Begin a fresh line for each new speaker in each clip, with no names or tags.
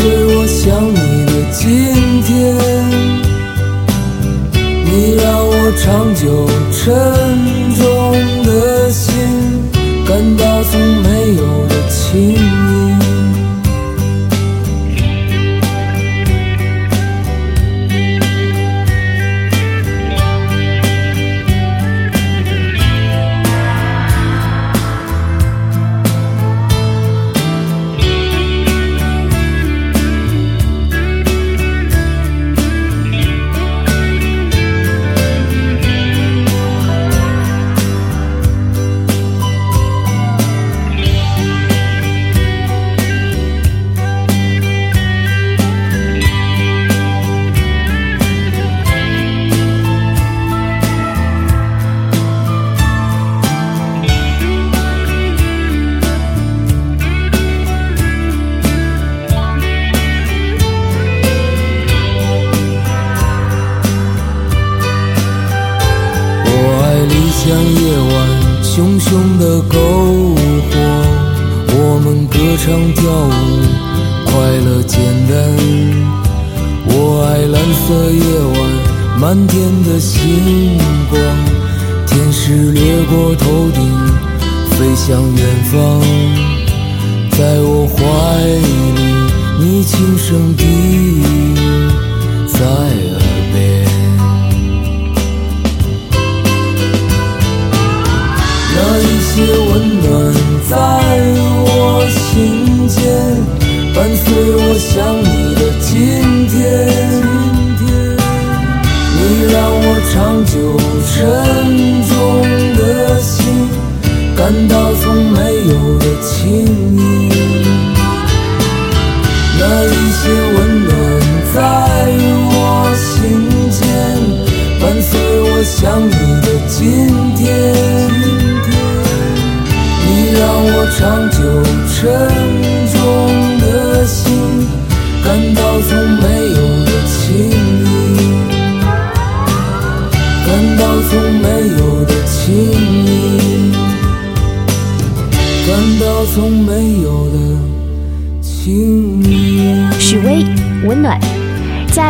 是我想你的今天。你让我长久沉重的心，感到从没有的轻盈。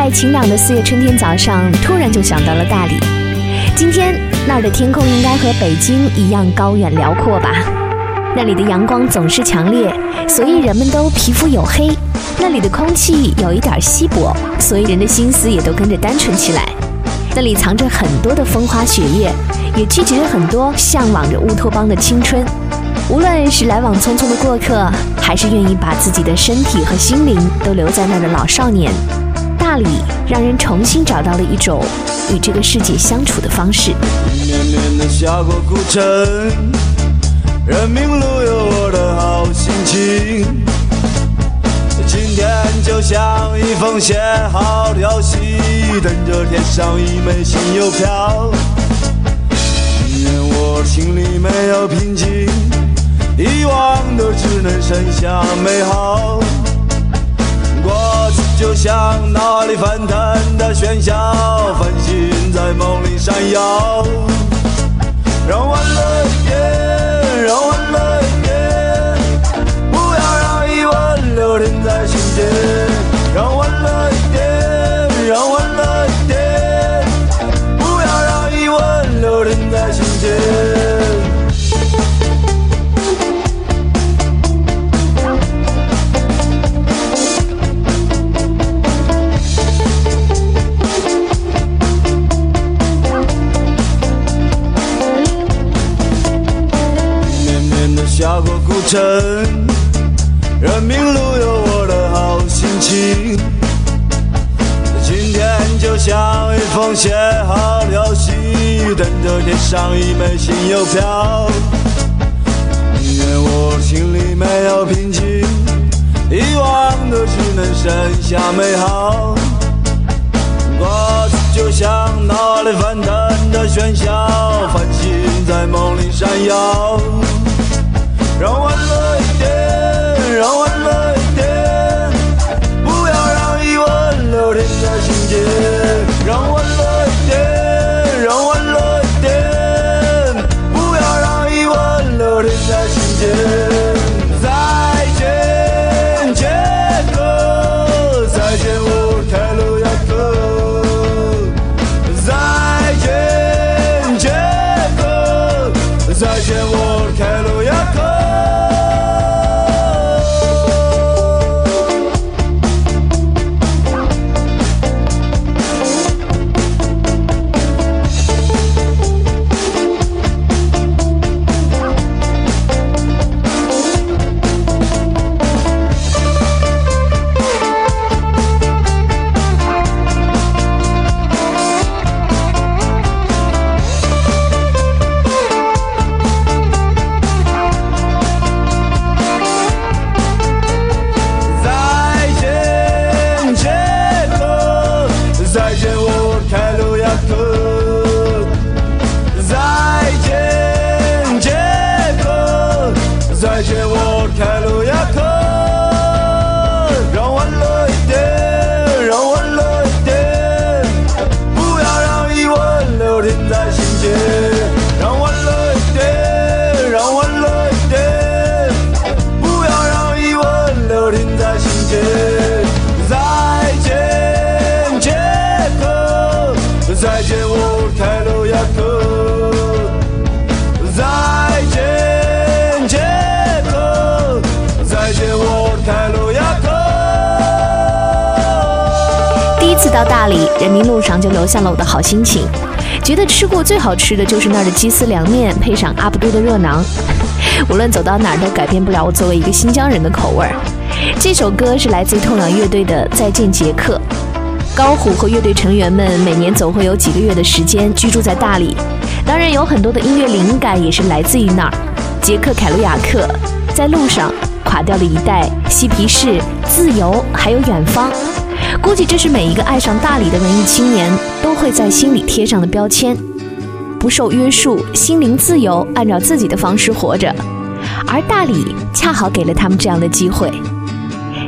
在
晴朗的四月春天早上，突然就想到了大理。今天那儿的天空应该和北京一样高远辽阔吧？那里的阳光总是强烈，所以人们都皮肤黝黑；那里的空气有一点稀薄，所以人的心思也都跟着单纯起来。那里藏着很多的风花雪月，也聚集着很多向往着乌托邦的青春。无论是来往匆匆的过客，还是愿意把自己的身体和心灵都留在那儿的老少年，大理让人重新找到了一种与这个世界相处的方式。
绵绵的下过古城，人民路有我的好心情。今天就像一封写好的消息，等着贴上一枚新邮票。宁愿我心里没有平静，遗忘的只能剩下美好。就像脑海里翻腾的喧嚣，繁星在梦里闪耀。让欢乐一点，让人民路上就留
下了我的好心情，觉得吃过最好吃的就是那儿的鸡丝凉面，配上阿布都的热馕。无论走到哪儿都改变不了我作为一个新疆人的口味儿。这首歌是来自于痛仰乐队的《再见杰克》。高虎和乐队成员们每年总会有几个月的时间居住在大理，当然有很多的音乐灵感也是来自于那儿。杰克凯鲁亚克在路上垮掉了一代嬉皮士、自由，还有远方。估计这是每一个爱上大理的文艺青年都会在心里贴上的标签。不受约束，心灵自由，按照自己的方式活着。而大理恰好给了他们这样的机会。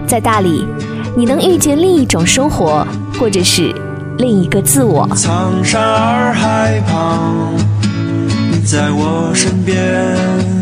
在大理，你能遇见另一种生活，或者是另一个自我。
苍山洱海旁，你在我身边。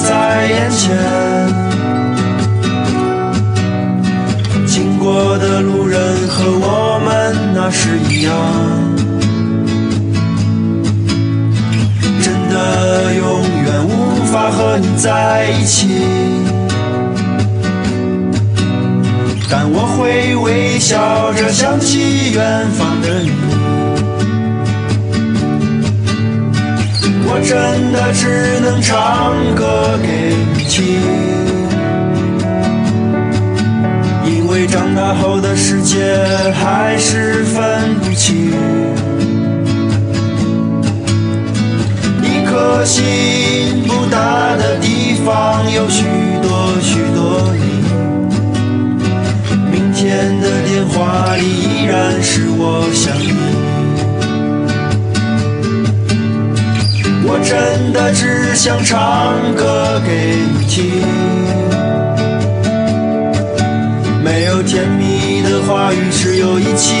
起远方的你。我真的只能唱歌给你听，因为长大后的世界还是分不清。一颗心不大的地方有许多许多你。明天的电话里依然是我想你。我真的只想唱歌给你听，没有甜蜜的话语，只有一起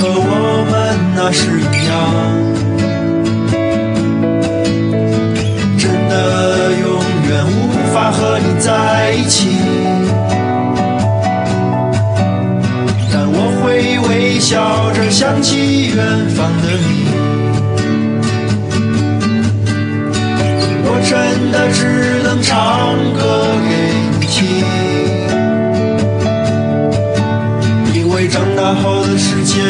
和我们那时一样。真的永远无法和你在一起，但我会微笑着想起远方的你。界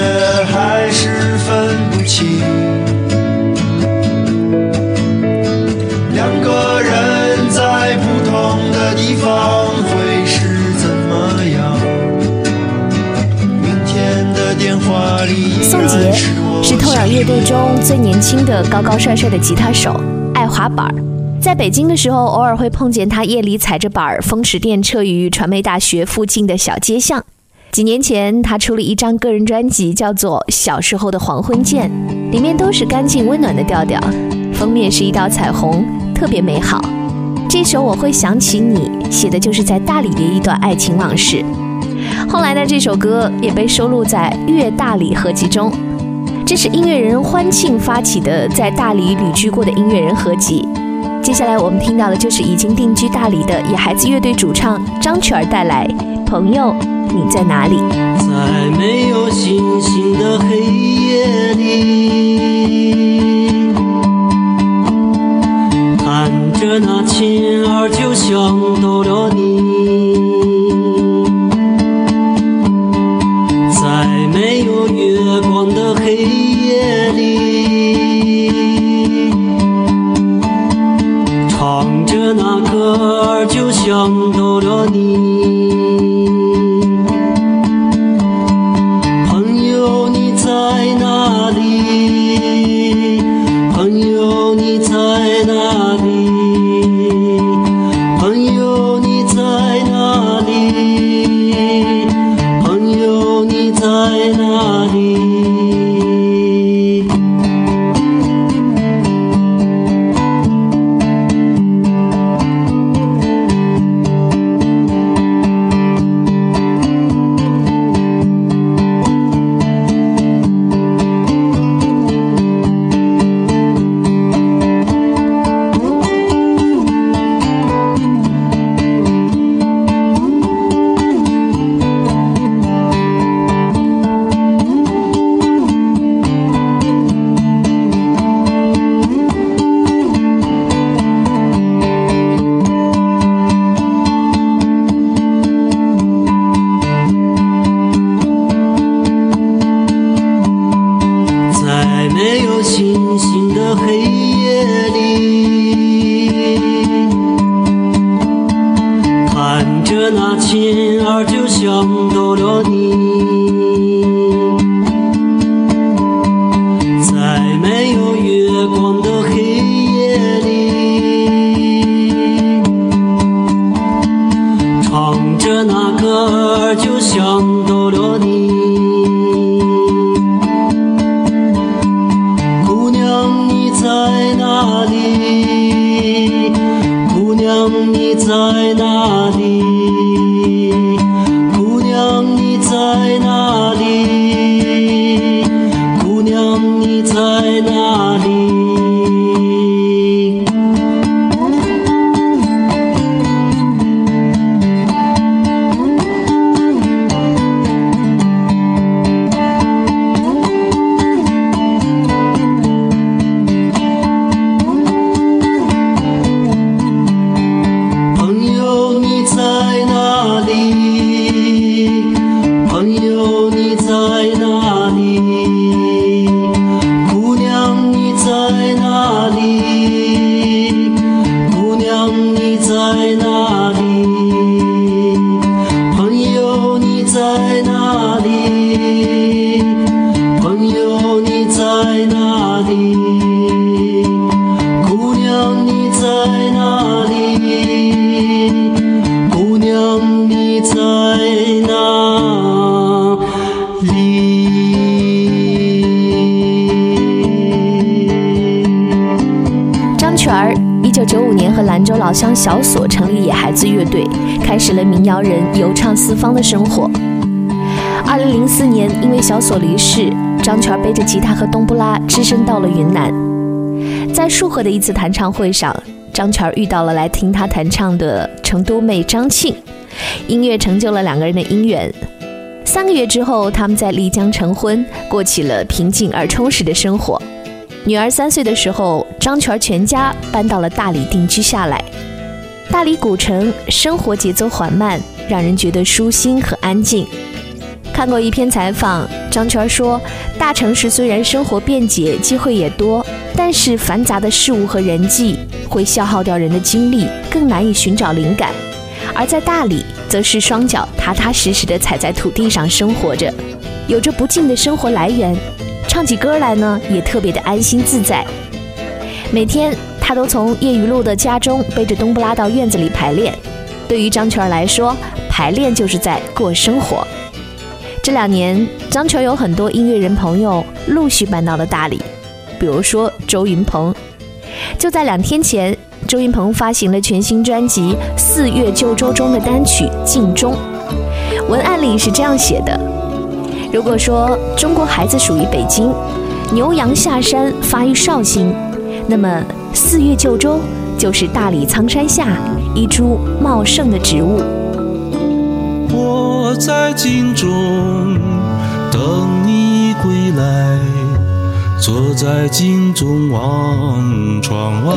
还是分不清。两个人在不同的地方会是怎么样？明天的电话里依
宋杰
是
透
想
氧乐队中最年轻的高高帅帅的吉他手，爱滑板儿。在北京的时候，偶尔会碰见他夜里踩着板儿风驰电掣于传媒大学附近的小街巷。几年前，他出了一张个人专辑，叫做《小时候的黄昏见》，里面都是干净温暖的调调，封面是一道彩虹，特别美好。这首《我会想起你》写的就是在大理的一段爱情往事。后来呢，这首歌也被收录在《乐大理》合集中。这是音乐人欢庆发起的在大理旅居过的音乐人合集。接下来我们听到的就是已经定居大理的野孩子乐队主唱张曲儿带来《
朋友你在哪里？在没有星星的黑夜里，看着那琴儿，就想到了你。在没有月光的黑夜里，唱着那歌儿，就想到了你。
儿就想到了四方的生活。二零零四年，因为小锁离世，张全儿背着吉他和冬不拉只身到了云南。在束河的一次弹唱会上，张全儿遇到了来听他弹唱的成都妹张庆，音乐成就了两个人的姻缘。三个月之后，他们在丽江成婚，过起了平静而充实的生活。女儿三岁的时候，张全儿全家搬到了大理定居下来。大理古城生活节奏缓慢，让人觉得舒心和安静。看过一篇采访，张圈说，大城市虽然生活便捷，机会也多，但是繁杂的事物和人际会消耗掉人的精力，更难以寻找灵感。而在大理，则是双脚踏踏实实地踩在土地上生活着，有着不尽的生活来源。唱起歌来呢，也特别的安心自在。每天他都从叶余路的家中背着冬不拉到院子里排练。对于张全来说，排练就是在过生活。这两年，张全有很多音乐人朋友陆续搬到了大理，比如说周云鹏。就在两天前，周云鹏发行了全新专辑《四月旧州》中的单曲《镜中》，文案里是这样写的。如果说中国孩子属于北京，牛羊下山发育绍兴，那么四月旧州就是大理苍山下一株茂盛的植物。
我在镜中等你归来，坐在镜中望窗外。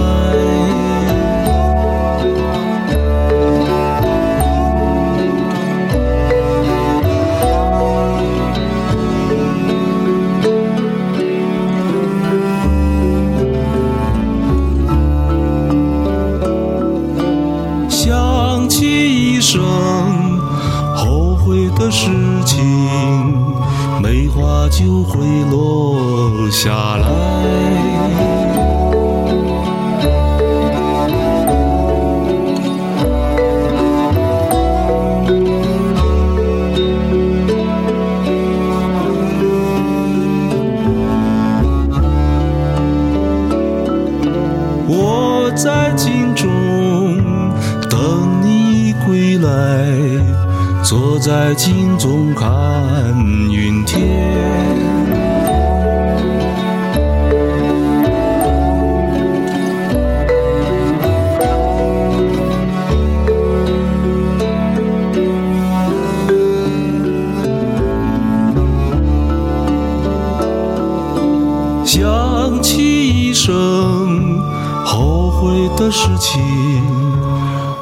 的事情，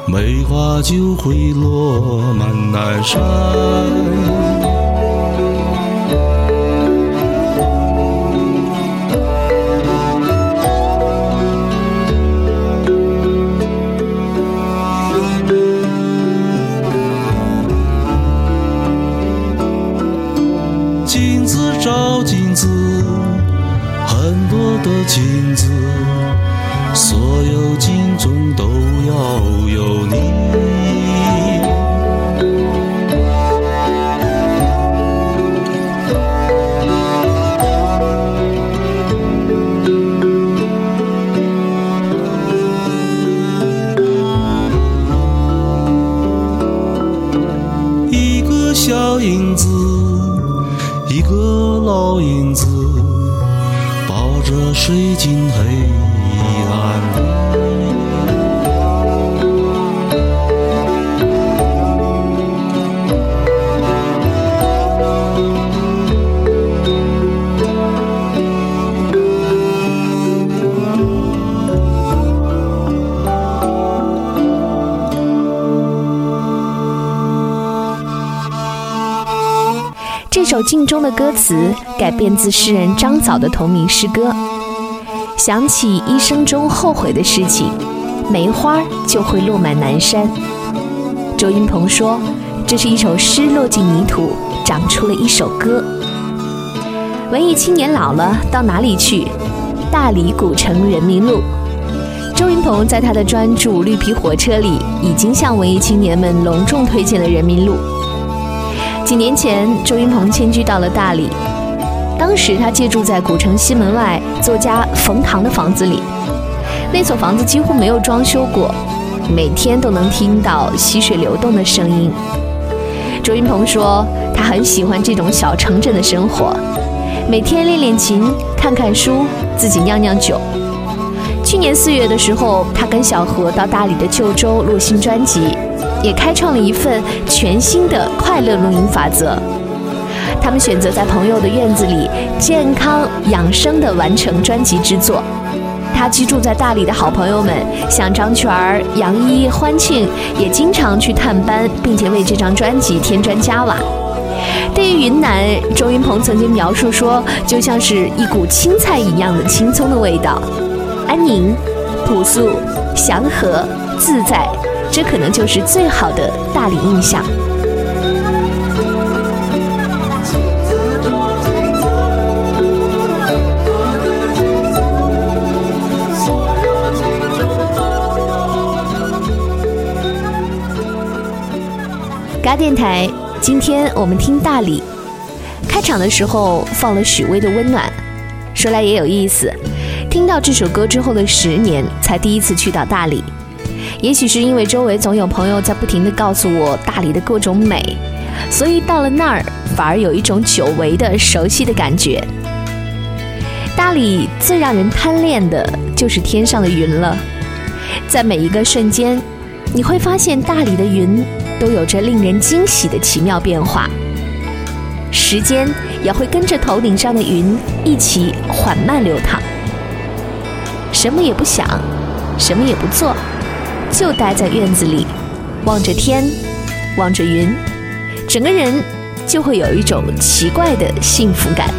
梅花就会落满南山。镜子照镜子，很多的镜子，所有镜中都要有你。一个小影子，一个老影子，抱着水晶黑。
这首《镜中》的歌词改编自诗人张藻的同名诗歌。想起一生中后悔的事情，梅花就会落满南山。周云鹏说，这是一首诗落进泥土，长出了一首歌。文艺青年老了，到哪里去？大理古城人民路。周云鹏在他的专著《绿皮火车》里，已经向文艺青年们隆重推荐了人民路。几年前，周云鹏迁居到了大理。当时他借住在古城西门外作家冯唐的房子里，那所房子几乎没有装修过，每天都能听到溪水流动的声音。周云鹏说，他很喜欢这种小城镇的生活，每天练练琴、看看书，自己酿酿酒。去年四月的时候，他跟小何到大理的旧州录新专辑，也开创了一份全新的快乐录音法则。他们选择在朋友的院子里健康养生的完成专辑制作。他居住在大理的好朋友们，像张泉儿、杨一、欢庆，也经常去探班，并且为这张专辑添砖加瓦。对于云南，周云鹏曾经描述说，就像是一股青菜一样的青葱的味道，安宁、朴素、祥和、自在，这可能就是最好的大理印象。嘎电台，今天我们听大理。开场的时候放了许巍的《温暖》，说来也有意思，听到这首歌之后的十年，才第一次去到大理。也许是因为周围总有朋友在不停地告诉我大理的各种美，所以到了那儿反而有一种久违的熟悉的感觉。大理最让人贪恋的就是天上的云了，在每一个瞬间，你会发现大理的云都有着令人惊喜的奇妙变化，时间也会跟着头顶上的云一起缓慢流淌。什么也不想，什么也不做，就待在院子里，望着天，望着云，整个人就会有一种奇怪的幸福感。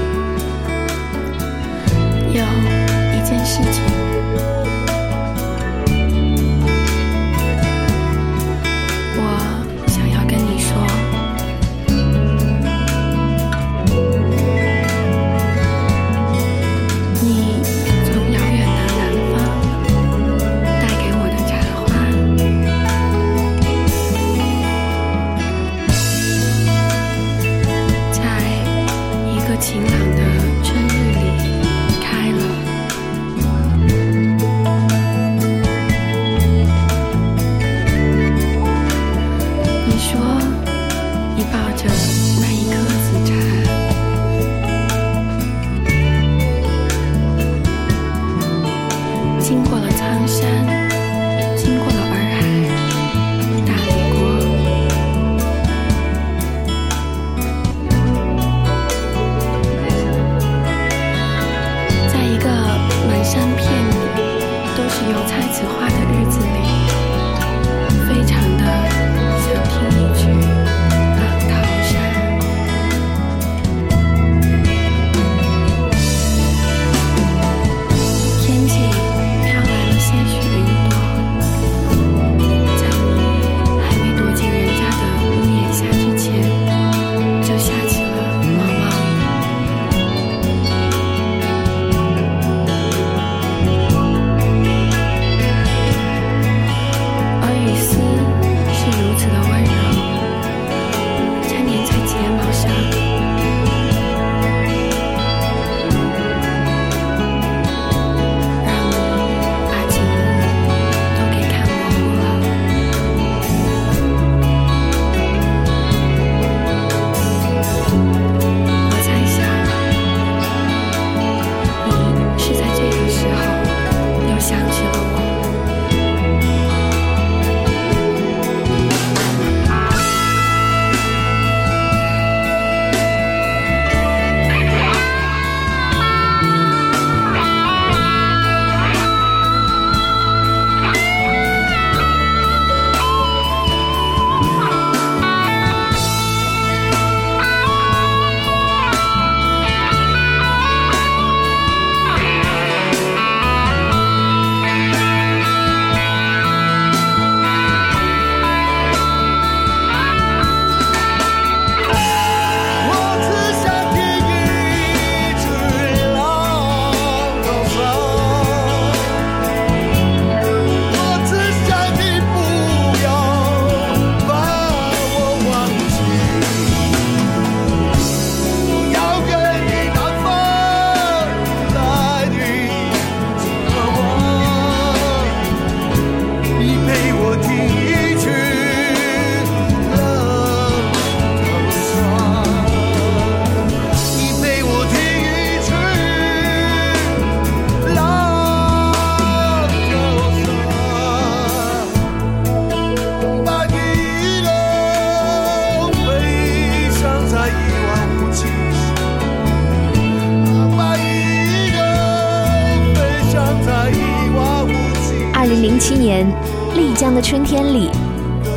春天里，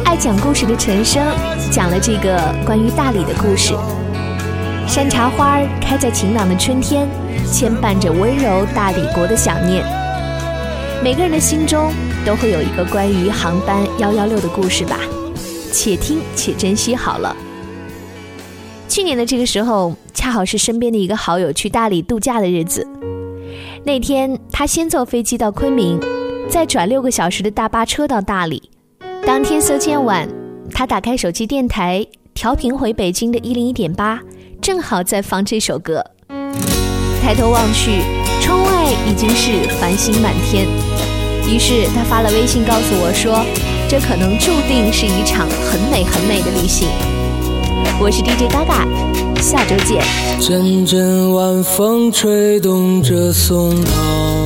爱讲故事的陈生讲了这个关于大理的故事。山茶花开在晴朗的春天，牵绊着温柔大理国的想念。每个人的心中都会有一个关于航班幺幺六的故事吧，且听且珍惜好了。去年的这个时候，恰好是身边的一个好友去大理度假的日子。那天，他先坐飞机到昆明，再转六个小时的大巴车到大理。当天色渐晚，他打开手机电台，调频回北京的一零一点八，正好在放这首歌。抬头望去，窗外已经是繁星满天。于是他发了微信告诉我说：“这可能注定是一场很美很美的旅行。”我是 DJ 嘎嘎，下周见。
阵阵晚风吹动着松涛，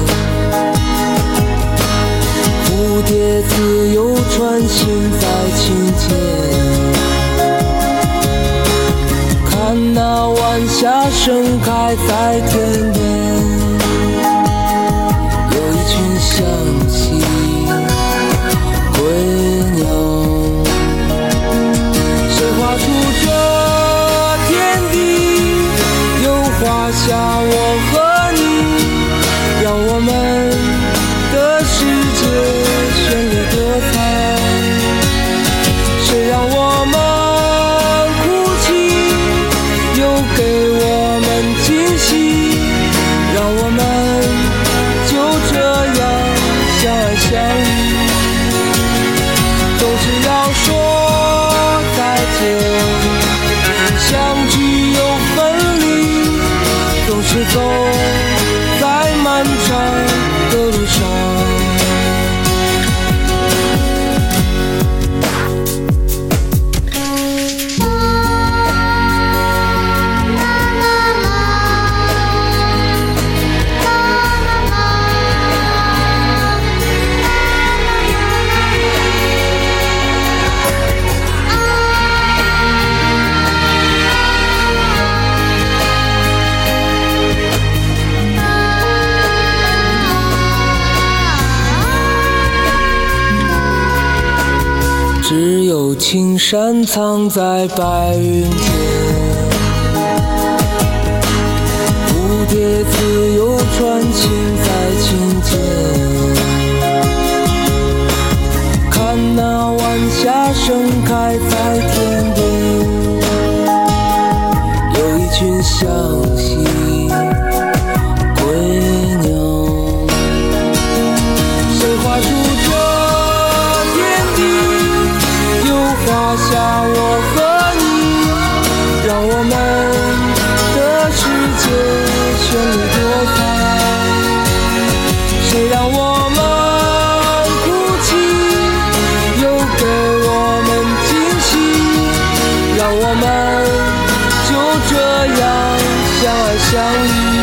蝴蝶自由穿行在琴间。看那晚霞盛开在天边，只有青山藏在白云间这样相爱相依。